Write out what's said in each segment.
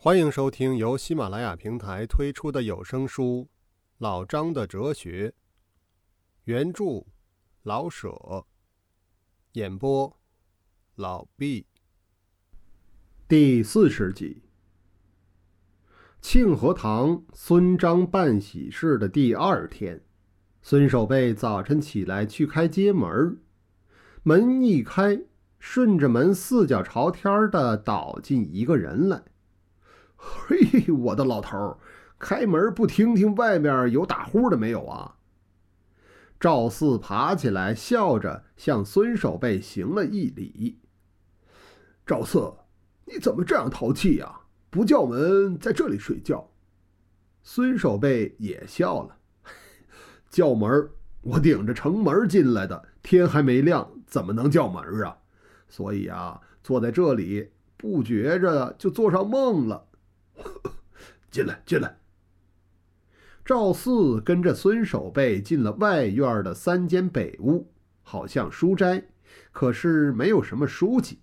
欢迎收听由喜马拉雅平台推出的有声书《老张的哲学》，原著老舍，演播老毕。第四十集，庆和堂孙张办喜事的第二天，孙守备早晨起来去开街门，门一开，顺着门四脚朝天的倒进一个人来。嘿，我的老头儿，开门不听听外面有打呼的没有啊？赵四爬起来，笑着向孙守备行了一礼。赵四，你怎么这样淘气呀？不叫门，在这里睡觉。孙守备也笑了，叫门，我顶着城门进来的，天还没亮，怎么能叫门啊？所以啊，坐在这里，不觉着就做上梦了。进来，进来。赵四跟着孙守备进了外院的三间北屋，好像书斋，可是没有什么书籍。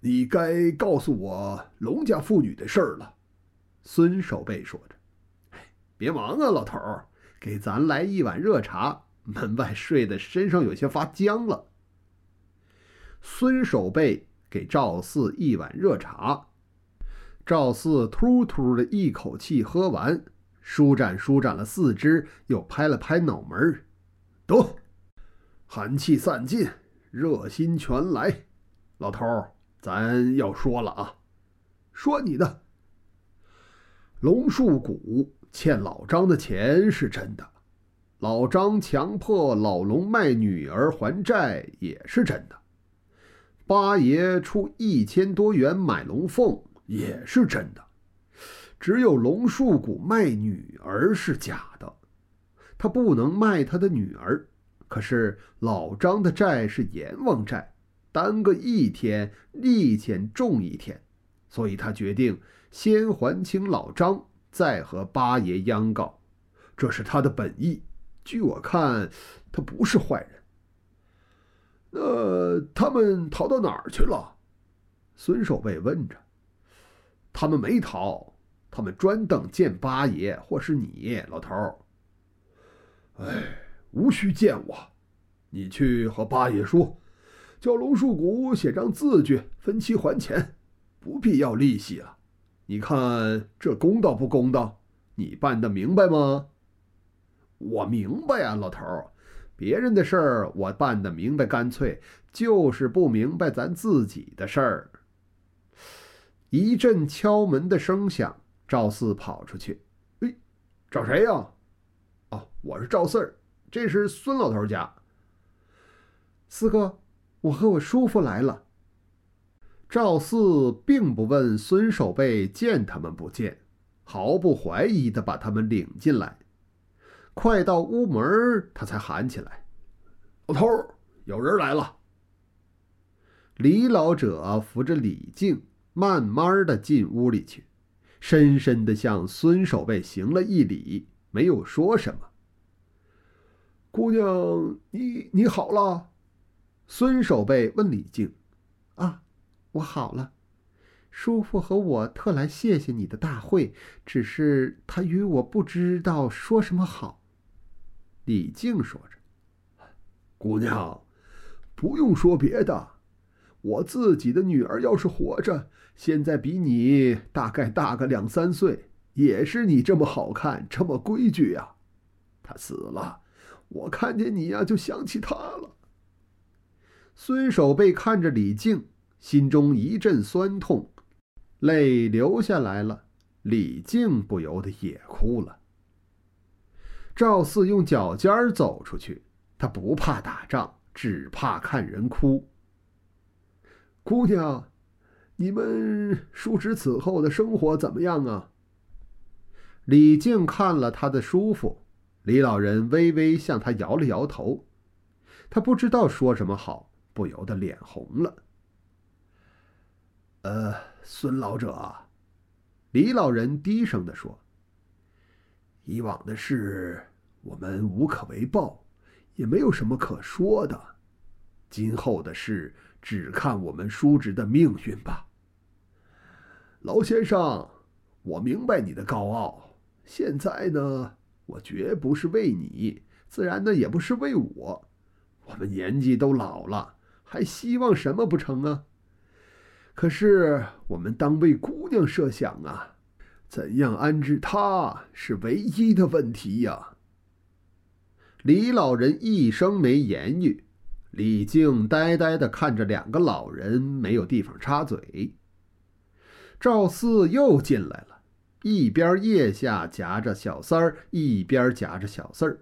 你该告诉我龙家妇女的事儿了。孙守备说着：“别忙啊，老头儿，给咱来一碗热茶。门外睡的身上有些发僵了。”孙守备给赵四一碗热茶。赵四突突的一口气喝完，舒展舒展了四肢，又拍了拍脑门儿，得，寒气散尽，热心全来。老头儿，咱要说了啊，说你的。龙树谷欠老张的钱是真的，老张强迫老龙卖女儿还债也是真的，八爷出一千多元买龙凤。也是真的，只有龙树谷卖女儿是假的，他不能卖他的女儿。可是老张的债是阎王债，耽搁一天，利钱重一天，所以他决定先还清老张，再和八爷央告。这是他的本意。据我看，他不是坏人。那他们逃到哪儿去了？孙守备问着。他们没逃，他们专等见八爷或是你老头儿。哎，无需见我，你去和八爷说，叫龙树谷写张字据，分期还钱，不必要利息了。你看这公道不公道？你办得明白吗？我明白呀，老头儿。别人的事儿我办的明白干脆，就是不明白咱自己的事儿。一阵敲门的声响，赵四跑出去。哎，找谁呀？哦，我是赵四儿，这是孙老头家。四哥，我和我叔父来了。赵四并不问孙守备见他们不见，毫不怀疑的把他们领进来。快到屋门，他才喊起来：“老头，有人来了。”李老者扶着李靖。慢慢的进屋里去，深深的向孙守备行了一礼，没有说什么。姑娘，你你好了？孙守备问李靖：“啊，我好了。叔父和我特来谢谢你的大会，只是他与我不知道说什么好。”李靖说着：“姑娘，不用说别的。”我自己的女儿要是活着，现在比你大概大个两三岁，也是你这么好看，这么规矩呀。她死了，我看见你呀，就想起她了。孙守备看着李靖，心中一阵酸痛，泪流下来了。李靖不由得也哭了。赵四用脚尖走出去，他不怕打仗，只怕看人哭。姑娘，你们叔侄此后的生活怎么样啊？李靖看了他的叔父，李老人微微向他摇了摇头，他不知道说什么好，不由得脸红了。呃，孙老者，李老人低声的说：“以往的事我们无可为报，也没有什么可说的，今后的事……”只看我们叔侄的命运吧。老先生，我明白你的高傲。现在呢，我绝不是为你，自然呢也不是为我。我们年纪都老了，还希望什么不成啊？可是我们当为姑娘设想啊，怎样安置她是唯一的问题呀。李老人一声没言语，李靖呆呆的看着两个老人，没有地方插嘴。赵四又进来了，一边腋下夹着小三儿，一边夹着小四儿。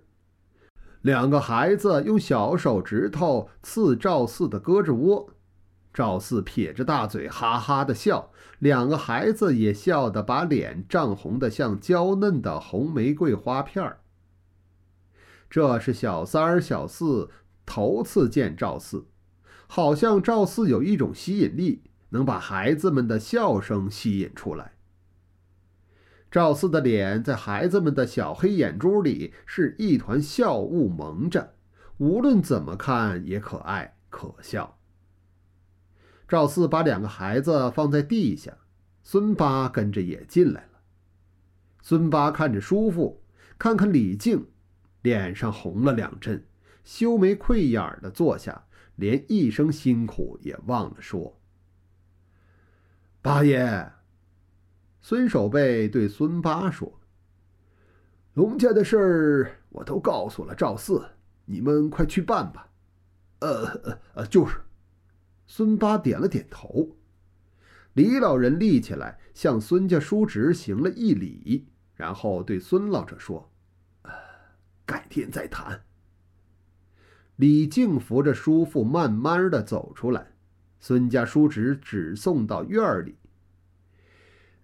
两个孩子用小手指头刺赵四的胳肢窝，赵四撇着大嘴哈哈的笑，两个孩子也笑得把脸涨红的像娇嫩的红玫瑰花片儿。这是小三儿、小四头次见赵四，好像赵四有一种吸引力，能把孩子们的笑声吸引出来。赵四的脸在孩子们的小黑眼珠里是一团笑雾蒙着，无论怎么看也可爱可笑。赵四把两个孩子放在地下，孙八跟着也进来了。孙八看着叔父，看看李靖。脸上红了两阵，羞眉愧眼的坐下，连一声辛苦也忘了说。八爷，孙守备对孙八说：“龙家的事儿我都告诉了赵四，你们快去办吧。”呃呃呃，就是。孙八点了点头。李老人立起来，向孙家叔侄行了一礼，然后对孙老者说。改天再谈。李靖扶着叔父慢慢的走出来，孙家叔侄只送到院里。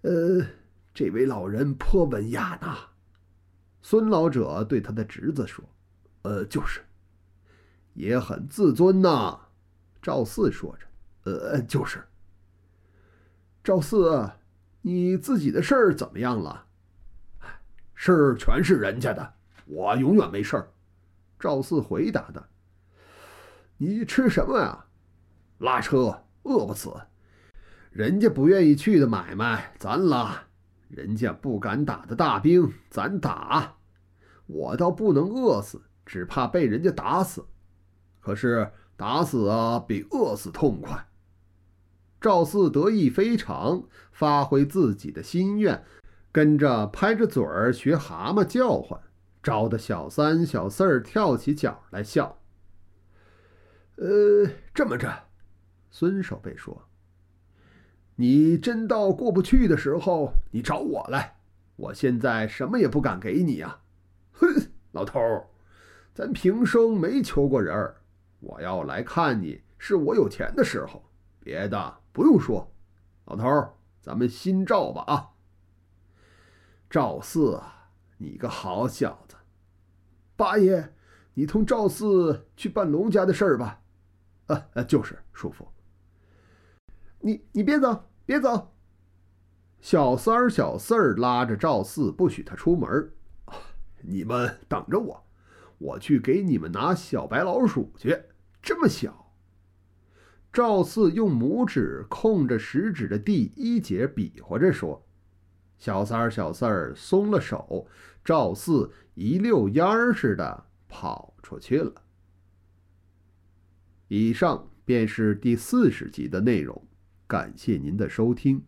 呃，这位老人颇文雅呐。孙老者对他的侄子说：“呃，就是，也很自尊呐。”赵四说着：“呃，就是。赵四，你自己的事儿怎么样了？事儿全是人家的。”我永远没事儿，赵四回答的。你吃什么呀？拉车，饿不死。人家不愿意去的买卖，咱拉；人家不敢打的大兵，咱打。我倒不能饿死，只怕被人家打死。可是打死啊，比饿死痛快。赵四得意非常，发挥自己的心愿，跟着拍着嘴儿学蛤蟆叫唤。招得小三、小四儿跳起脚来笑。呃，这么着，孙守备说：“你真到过不去的时候，你找我来。我现在什么也不敢给你呀。”哼，老头儿，咱平生没求过人儿。我要来看你，是我有钱的时候，别的不用说。老头儿，咱们新赵吧啊！赵四！你个好小子，八爷，你同赵四去办龙家的事儿吧。呃呃，就是叔父。你你别走，别走。小三儿、小四儿拉着赵四，不许他出门。你们等着我，我去给你们拿小白老鼠去。这么小。赵四用拇指控着食指的第一节，比划着说。小三儿、小四儿松了手，赵四一溜烟儿似的跑出去了。以上便是第四十集的内容，感谢您的收听。